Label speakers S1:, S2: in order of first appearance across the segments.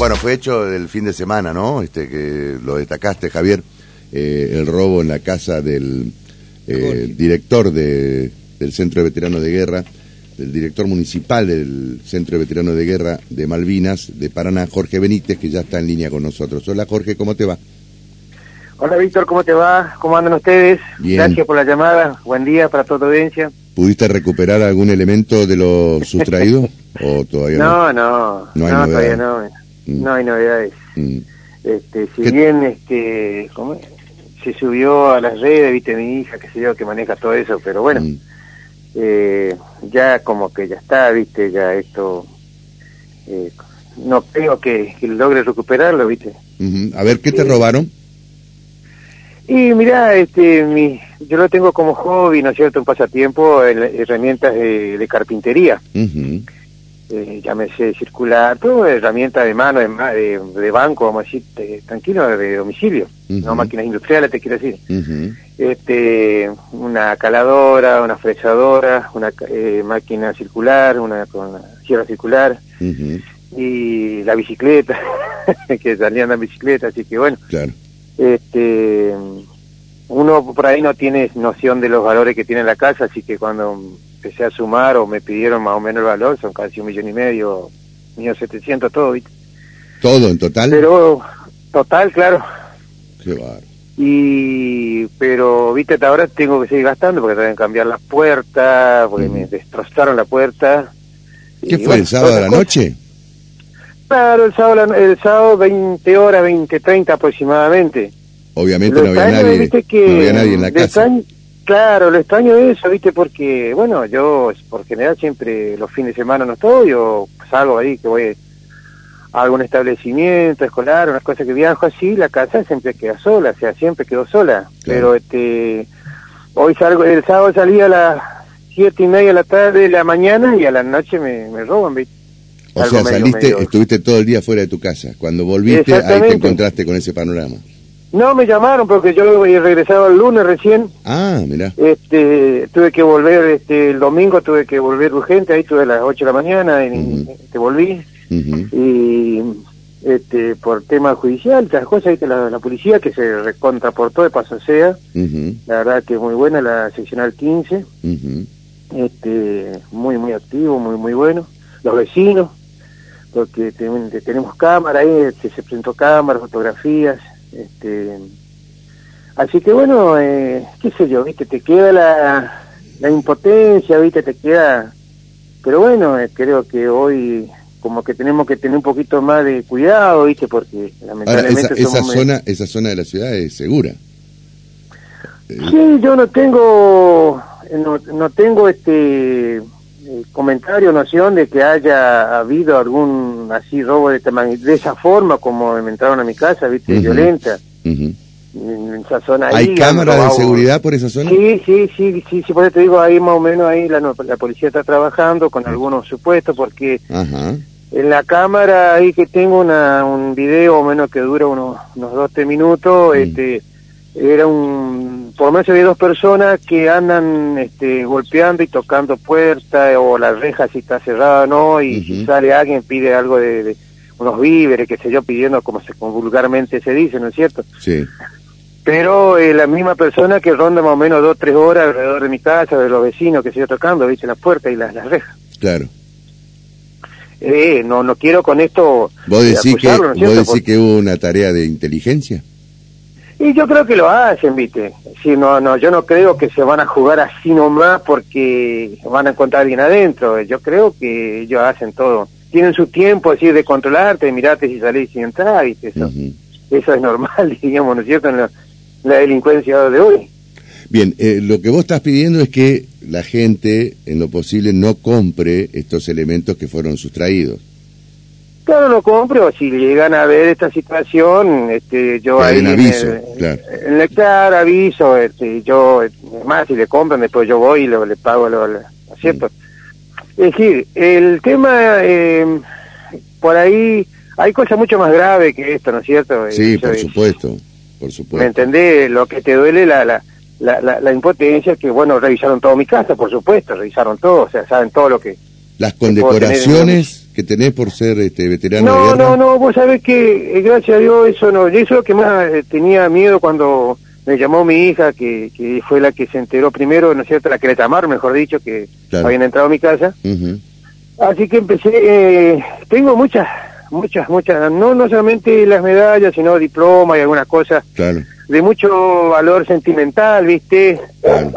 S1: Bueno, fue hecho el fin de semana, ¿no? Este que lo destacaste, Javier, eh, el robo en la casa del eh, director de, del Centro de Veteranos de Guerra, del director municipal del Centro de Veteranos de Guerra de Malvinas, de Paraná, Jorge Benítez, que ya está en línea con nosotros. Hola Jorge, ¿cómo te va?
S2: Hola Víctor, ¿cómo te va? ¿Cómo andan ustedes?
S1: Bien.
S2: Gracias por la llamada. Buen día para toda tu audiencia.
S1: ¿Pudiste recuperar algún elemento de lo sustraído o todavía no?
S2: No, no,
S1: No hay
S2: todavía no.
S1: Mm.
S2: No hay novedades.
S1: Mm.
S2: Este, si
S1: ¿Qué-
S2: bien este, ¿cómo se subió a las redes, viste mi hija, que sé yo, que maneja todo eso, pero bueno,
S1: Mm.
S2: eh, ya como que ya está, viste, ya esto, eh, no creo que, que logre recuperarlo, viste.
S1: A ver, ¿qué te
S2: Sí.
S1: robaron?
S2: Y mira, este, mi, yo lo tengo como hobby, ¿no es cierto?, un pasatiempo, el- herramientas de, de carpintería.
S1: Ujú.
S2: Eh, llámese circular, todo herramienta de mano, de, de, banco, vamos a decir, de- tranquilo, de domicilio, no máquinas industriales, te quiero decir. Este, una caladora, una fresadora, una eh, máquina circular, una con una sierra circular. Y la bicicleta, que salían en bicicleta, así que bueno,
S1: Claro.
S2: este, uno por ahí no tiene noción de los valores que tiene la casa, así que cuando empecé a sumar o me pidieron más o menos el valor, son casi un millón y medio, millón setecientos, todo, ¿viste?
S1: ¿Todo en total?
S2: Pero, total, claro.
S1: Qué bárbaro.
S2: Y, pero, viste, hasta ahora tengo que seguir gastando porque que cambiar las puertas, porque me destrozaron la puerta.
S1: ¿Qué
S2: Y
S1: fue,
S2: bueno,
S1: el sábado a la noche?
S2: Claro, el sábado, el sábado 20 horas, 20, 30 aproximadamente.
S1: Obviamente no había, nadie,
S2: que
S1: no había nadie en la casa.
S2: Claro, lo extraño de eso, viste, porque, bueno, yo por general siempre los fines de semana no estoy, o salgo ahí que voy a algún establecimiento escolar, unas cosas que viajo así, la casa siempre queda sola, o sea, siempre quedó sola. Pero este, hoy salgo, el sábado salí a las siete y media de la tarde de la mañana y a la noche me, me roban, viste.
S1: O
S2: Algo
S1: sea, saliste,
S2: medio-
S1: estuviste todo el día fuera de tu casa. Cuando volviste, ahí te encontraste con ese panorama.
S2: No, me llamaron porque yo he regresado el lunes recién,
S1: Ah, mirá.
S2: Este, tuve que volver, este, el domingo tuve que volver urgente, ahí tuve a las 8 de la mañana y te volví. Y, este, por tema judicial, las cosas, ¿viste? la, la policía que se recontraportó de paso sea, la verdad que es muy buena, la seccional 15,
S1: Ujú.
S2: este, muy, muy activo, muy, muy bueno. Los vecinos, porque ten- tenemos cámara ahí, se presentó cámara, fotografías, este, así que bueno, eh, qué sé yo, viste, te queda la, la impotencia, viste, te queda, pero bueno, eh, creo que hoy como que tenemos que tener un poquito más de cuidado, viste, porque
S1: Ahora,
S2: lamentablemente
S1: esa, esa
S2: somos-
S1: zona, esa zona de la ciudad es segura.
S2: Sí, yo no tengo, no, no tengo este eh, comentario, noción de que haya habido algún así robo de, magni- de esa forma como me entraron a mi casa, viste, violenta,
S1: Ujú.
S2: en, en esa zona.
S1: ¿Hay cámaras de seguridad por esa zona?
S2: Sí, sí, sí, sí, sí, por eso te digo, ahí más o menos ahí la, la policía está trabajando con algunos supuestos porque
S1: Ajá.
S2: en la cámara ahí que tengo una, un video o menos que dura unos, unos dos, tres minutos, este, era un, por lo menos había dos personas que andan, este, golpeando y tocando puertas o la reja si está cerrada o no, y si sale alguien pide algo de, de unos víveres, qué sé yo, pidiendo como se como vulgarmente se dice, ¿no es cierto?
S1: Sí.
S2: Pero eh, la misma persona que ronda más o menos dos, tres horas alrededor de mi casa, de los vecinos que se yo tocando, viste, las puertas y las, las rejas.
S1: Claro.
S2: Eh, no, no quiero con esto
S1: ¿Vos
S2: eh,
S1: decís, que,
S2: ¿no
S1: vos que hubo una tarea de inteligencia?
S2: Y yo creo que lo hacen, viste. Sí, no, no, yo no creo que se van a jugar así nomás porque van a encontrar alguien adentro. Yo creo que ellos hacen todo. Tienen su tiempo así de controlarte, de mirarte si salís y entrar, viste. Eso, eso es normal, digamos, ¿no es cierto? En la, la delincuencia de hoy.
S1: Bien, eh, lo que vos estás pidiendo es que la gente, en lo posible, no compre estos elementos que fueron sustraídos.
S2: Claro, lo compro. Si llegan a ver esta situación, este, yo ahí en
S1: aviso,
S2: el-
S1: claro.
S2: en el claro aviso, este, yo, es más, si le compran, después yo voy y lo, le pago lo, lo- ¿no es cierto? Es decir, el tema, eh, por ahí, hay cosas mucho más graves que esto, ¿no es cierto?
S1: Sí,
S2: Eso
S1: por
S2: es-
S1: supuesto, por
S2: ¿Me
S1: supuesto.
S2: entendés? Lo que te duele la, la, la, la, la impotencia, que bueno, revisaron todo mi casa, por supuesto, revisaron todo, o sea, saben todo lo que...
S1: Las condecoraciones que tenés por ser este, veterano
S2: no,
S1: de guerra?
S2: No, no, vos sabés que eh, gracias a Dios eso no, eso es lo que más eh, tenía miedo cuando me llamó mi hija, que, que fue la que se enteró primero, ¿no es cierto?, la que le llamaron, mejor dicho, que habían entrado a mi casa. Así que empecé, eh, tengo muchas, muchas, muchas, no, no solamente las medallas, sino diplomas y algunas cosas de mucho valor sentimental, ¿viste?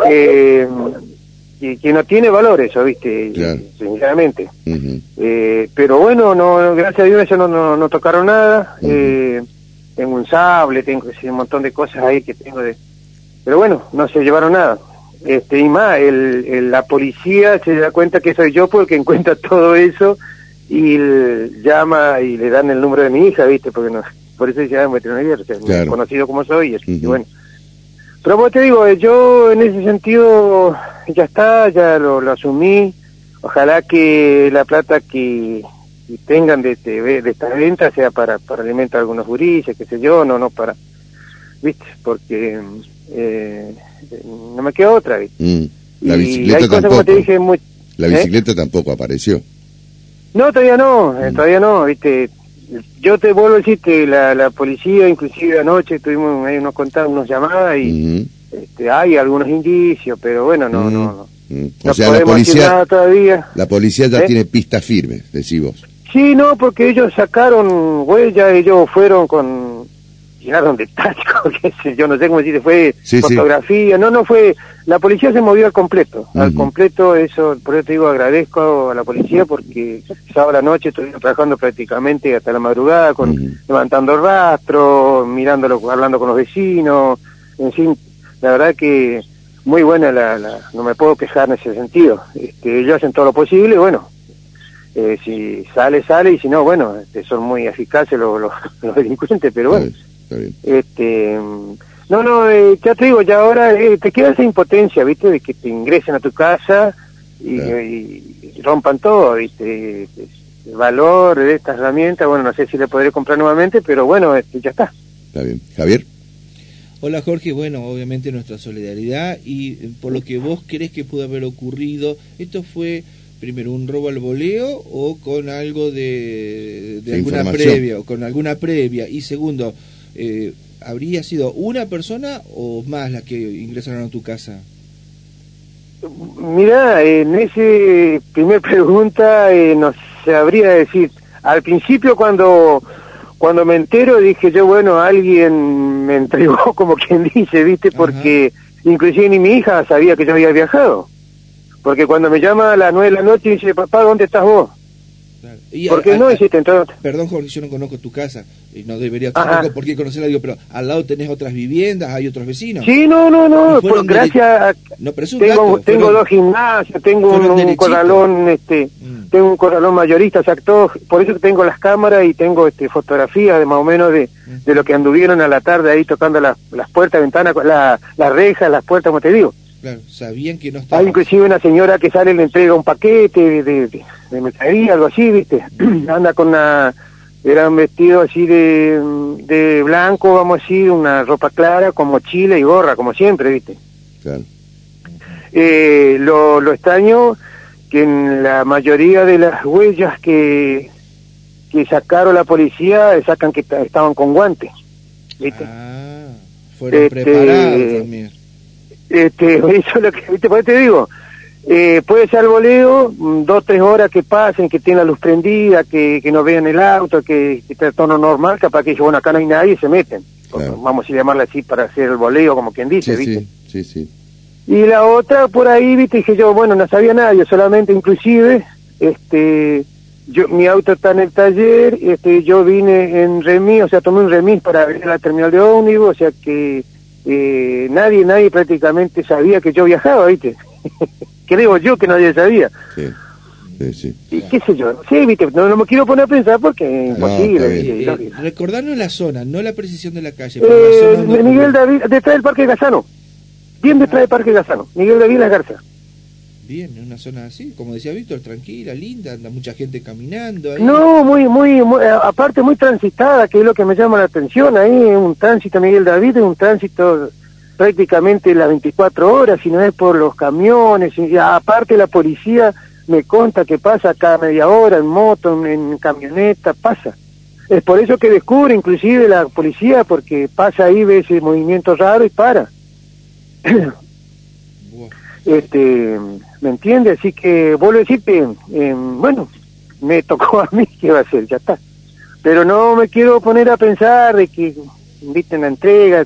S2: Eh, que, no tiene valor eso, ¿viste? Sinceramente. eh, pero bueno, no, gracias a Dios eso no, no, no tocaron nada. eh, tengo un sable, tengo un montón de cosas ahí que tengo de... Pero bueno, no se llevaron nada. Este, y más, el, la policía se da cuenta que soy yo porque encuentra todo eso y llama y le dan el número de mi hija, ¿viste? Porque no, por eso dice, ah, veterinario, o conocido como soy, y, bueno. Pero como te digo, eh, yo en ese sentido ya está, ya lo, lo asumí. Ojalá que la plata que, tengan de, de, de, esta venta sea para, para alimentar a algunos gurises, qué sé yo, no, no para, ¿viste? Porque eh, no me queda otra, ¿viste?
S1: Mm. La bicicleta tampoco. la ¿eh? bicicleta tampoco apareció.
S2: No, todavía no, eh, mm. todavía no, ¿viste? Yo te vuelvo a decir que la, la policía, inclusive anoche tuvimos ahí unos contados, unas llamadas y este, hay algunos indicios, pero bueno, no, no,
S1: no. O sea, la policía, todavía. la policía ya tiene pistas firmes, decís vos.
S2: Sí, no, porque ellos sacaron huellas, ellos fueron con llegaron de táctico, qué sé yo, no sé cómo decir, fue fotografía, no, no fue, la policía se movió al completo, al completo, eso, por eso te digo, agradezco a la policía porque sábado a la noche estuvieron trabajando prácticamente hasta la madrugada, con levantando rastro, mirándolo, hablando con los vecinos, en fin, la verdad que muy buena la, la no me puedo quejar en ese sentido, este, ellos hacen todo lo posible, bueno, eh, si sale, sale, y si no, bueno, este, son muy eficaces los, los, delincuentes, pero bueno. Este, no, no, eh, ya te digo, ya ahora eh, te queda esa impotencia, ¿viste? De que te ingresen a tu casa y, rompan todo, ¿viste? El valor de esta herramienta, bueno, no sé si le podré comprar nuevamente, pero bueno, este, ya está.
S1: Está bien. Javier.
S3: Hola Jorge, bueno, obviamente nuestra solidaridad y por lo que vos crees que pudo haber ocurrido, esto fue primero un robo al voleo o con algo de, alguna previa o con alguna previa y segundo eh, habría sido una persona o más la que ingresaron a tu casa
S2: mira en ese primer pregunta eh, no sabría decir. Al principio cuando cuando me entero dije yo bueno alguien me entregó como quien dice viste porque inclusive ni mi hija sabía que yo había viajado porque cuando me llama a las nueve de la noche y dice, papá, ¿dónde estás vos? ¿Por qué no hiciste entonces?
S3: Perdón, Jorge, yo no conozco tu casa y no debería tampoco por qué conocerla, digo, pero al lado tenés otras viviendas, hay otros vecinos.
S2: Sí, no, no, no, por gracias no, pero tengo, tengo dos gimnasios, tengo un, corralón, este, mm. Tengo un corralón mayorista, o sea, todo, por eso tengo las cámaras y tengo este fotografías de más o menos de, de lo que anduvieron a la tarde ahí tocando las, las puertas, ventanas, la, las rejas, las puertas, como te digo.
S3: Claro, sabían que no estaba...
S2: Hay inclusive una señora que sale y le entrega un paquete de, de, de algo así, ¿viste? Anda con una... Era un vestido así de, de blanco, vamos a decir, una ropa clara, con mochila y gorra, como siempre, ¿viste? Claro. Eh, lo, lo extraño que en la mayoría de las huellas que, que sacaron la policía sacan que estaban con guantes, ¿viste?
S3: Ah, fueron este, preparados también
S2: este, eso es lo que, ¿viste? Por te digo, eh, puede ser voleo, mm, dos, tres horas que pasen, que tiene la luz prendida, que, que no vean el auto, que, que esté tono normal, capaz que dice, bueno, acá no hay nadie se meten. Vamos a llamarla así para hacer el voleo, como quien dice, ¿viste?
S1: Sí, sí,
S2: Y la otra por ahí, ¿viste? Dije yo, bueno, no sabía nadie, solamente inclusive, este, yo, mi auto está en el taller, este, yo vine en remis, o sea, tomé un remis para ir a la terminal de ómnibus, o sea que eh, nadie, nadie prácticamente sabía que yo viajaba, ¿viste? Creo yo que nadie sabía. Sí. Sí, sí. Y qué sé yo, sí, viste, no, no, me quiero poner a pensar porque es imposible.
S3: Eh, recordarnos la zona, no la precisión de la calle.
S2: Eh, Miguel David, detrás del Parque Gazano. Bien detrás del Parque Gazano. Miguel David Las Garza.
S3: Bien, en una zona así, como decía Víctor, tranquila, linda, anda mucha gente caminando. Ahí.
S2: No, muy, muy, muy, aparte muy transitada, que es lo que me llama la atención ahí, un tránsito Miguel David, es un tránsito prácticamente las 24 horas, si no es por los camiones, y aparte la policía me conta que pasa cada media hora en moto, en, camioneta, pasa. Es por eso que descubre inclusive la policía, porque pasa ahí, ve ese movimiento raro y para. este, ¿Me entiende? Así que vuelvo a decirte, eh, bueno, me tocó a mí, ¿qué va a hacer? Ya está. Pero no me quiero poner a pensar de que inviten la entrega,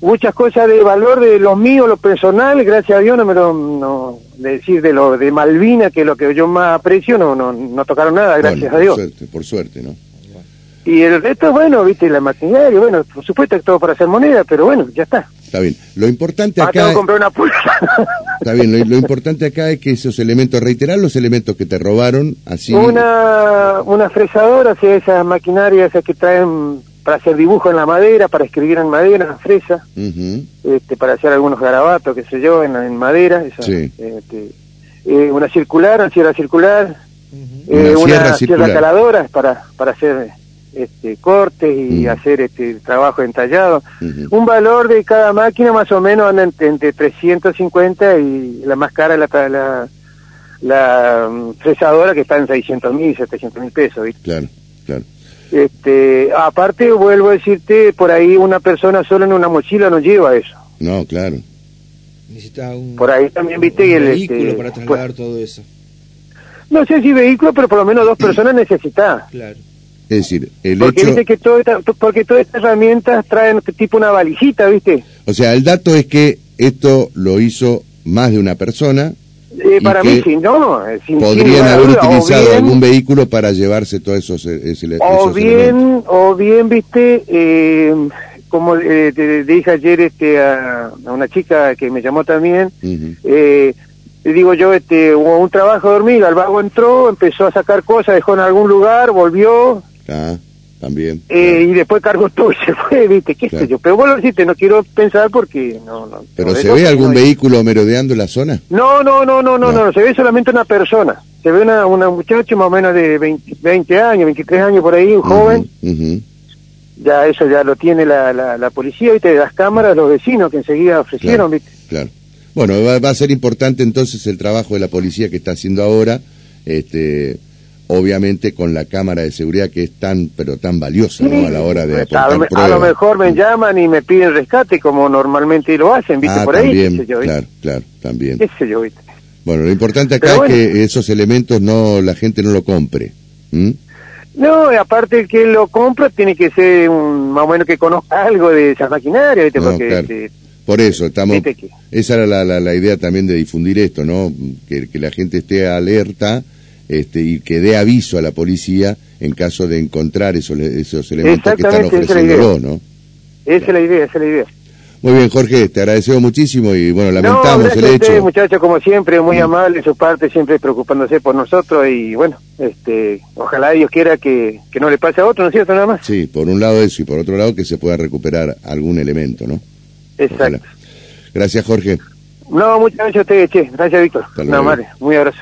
S2: muchas cosas de valor de los míos, lo personal, gracias a Dios no me lo, no, de decir de lo de Malvina, que es lo que yo más aprecio, no, no, no tocaron nada, gracias a Dios.
S1: Por suerte, por suerte, ¿no?
S2: Y el resto, bueno, viste, la maquinaria, bueno, por supuesto que todo para hacer moneda, pero bueno, ya está.
S1: Está bien. Lo importante acá...
S2: Ah, comprar una pulsa.
S1: Está bien, lo, importante acá es que esos elementos, reiterar los elementos que te robaron, así...
S2: Una, una fresadora, o sea, esas maquinarias esas que traen para hacer dibujo en la madera, para escribir en madera, en fresa, este, para hacer algunos garabatos, qué sé yo, en, madera, este, eh, una circular, una sierra circular, eh, una, sierra, caladora para, para hacer este, cortes y hacer este trabajo entallado. Un valor de cada máquina más o menos anda entre, 350 y la más cara la, la, la mm, fresadora que está en 600 mil, 700 mil pesos.
S1: Claro, claro.
S2: Este, aparte, vuelvo a decirte, por ahí una persona solo en una mochila no lleva eso.
S1: No, claro.
S3: Necesita un,
S2: por ahí también viste
S3: el vehículo este, para trasladar pues, todo eso.
S2: No sé si vehículo, pero por lo menos dos personas necesita.
S3: Claro.
S1: Es decir, el
S2: porque
S1: hecho...
S2: dice que todo porque todas estas herramientas traen tipo una valijita, ¿viste?
S1: O sea, el dato es que esto lo hizo más de una persona
S2: eh, para mí sí, no.
S1: podrían haber utilizado algún vehículo para llevarse todos esos,
S2: esos o bien, O bien, viste, eh, como eh, te dije ayer este, a, una chica que me llamó también, eh, le digo yo, este, hubo un trabajo de hormiga, el vago entró, empezó a sacar cosas, dejó en algún lugar, volvió.
S1: Ah también.
S2: Eh, y después cargó todo y se fue, ¿viste? ¿Qué sé yo? Pero bueno, decirte, no quiero pensar porque no. no
S1: ¿Pero se ve algún vehículo merodeando la zona?
S2: No, no, no, no, no, no, se ve solamente una persona. Se ve una, una muchacha más o menos de 20, años, 23 años por ahí, un joven. Ya eso ya lo tiene la, la, policía, ¿viste? De las cámaras, los vecinos que enseguida ofrecieron, ¿viste?
S1: Claro. Bueno, va, va a ser importante entonces el trabajo de la policía que está haciendo ahora. Este, obviamente con la cámara de seguridad que es tan pero tan valiosa ¿no? a la hora de
S2: pues, a, lo, mejor me llaman y me piden rescate como normalmente lo hacen viste ah, por
S1: ahí claro claro también.
S2: ¿Qué sé yo, ¿viste?
S1: bueno lo importante acá es que esos elementos no la gente no lo compre
S2: no aparte el que lo compra tiene que ser un más o menos que conozca algo de esa maquinaria ¿viste? Porque,
S1: por eso estamos esa era la, la, la, idea también de difundir esto no que, que la gente esté alerta este, y que dé aviso a la policía en caso de encontrar esos, esos elementos que están ofreciéndolo, ¿no?
S2: Esa es la idea, esa es la idea.
S1: Muy bien, Jorge, te agradecemos muchísimo y bueno, lamentamos el hecho.
S2: Usted, muchacho, como siempre, muy amable, su parte siempre preocupándose por nosotros y bueno, este, ojalá Dios quiera que, que no le pase a otro, ¿no es cierto? Nada más.
S1: Sí, por un lado eso y por otro lado que se pueda recuperar algún elemento, ¿no?
S2: Exacto.
S1: Gracias, Jorge.
S2: No, muchas gracias a usted, che. Gracias, Víctor. No, madre, muy abrazo.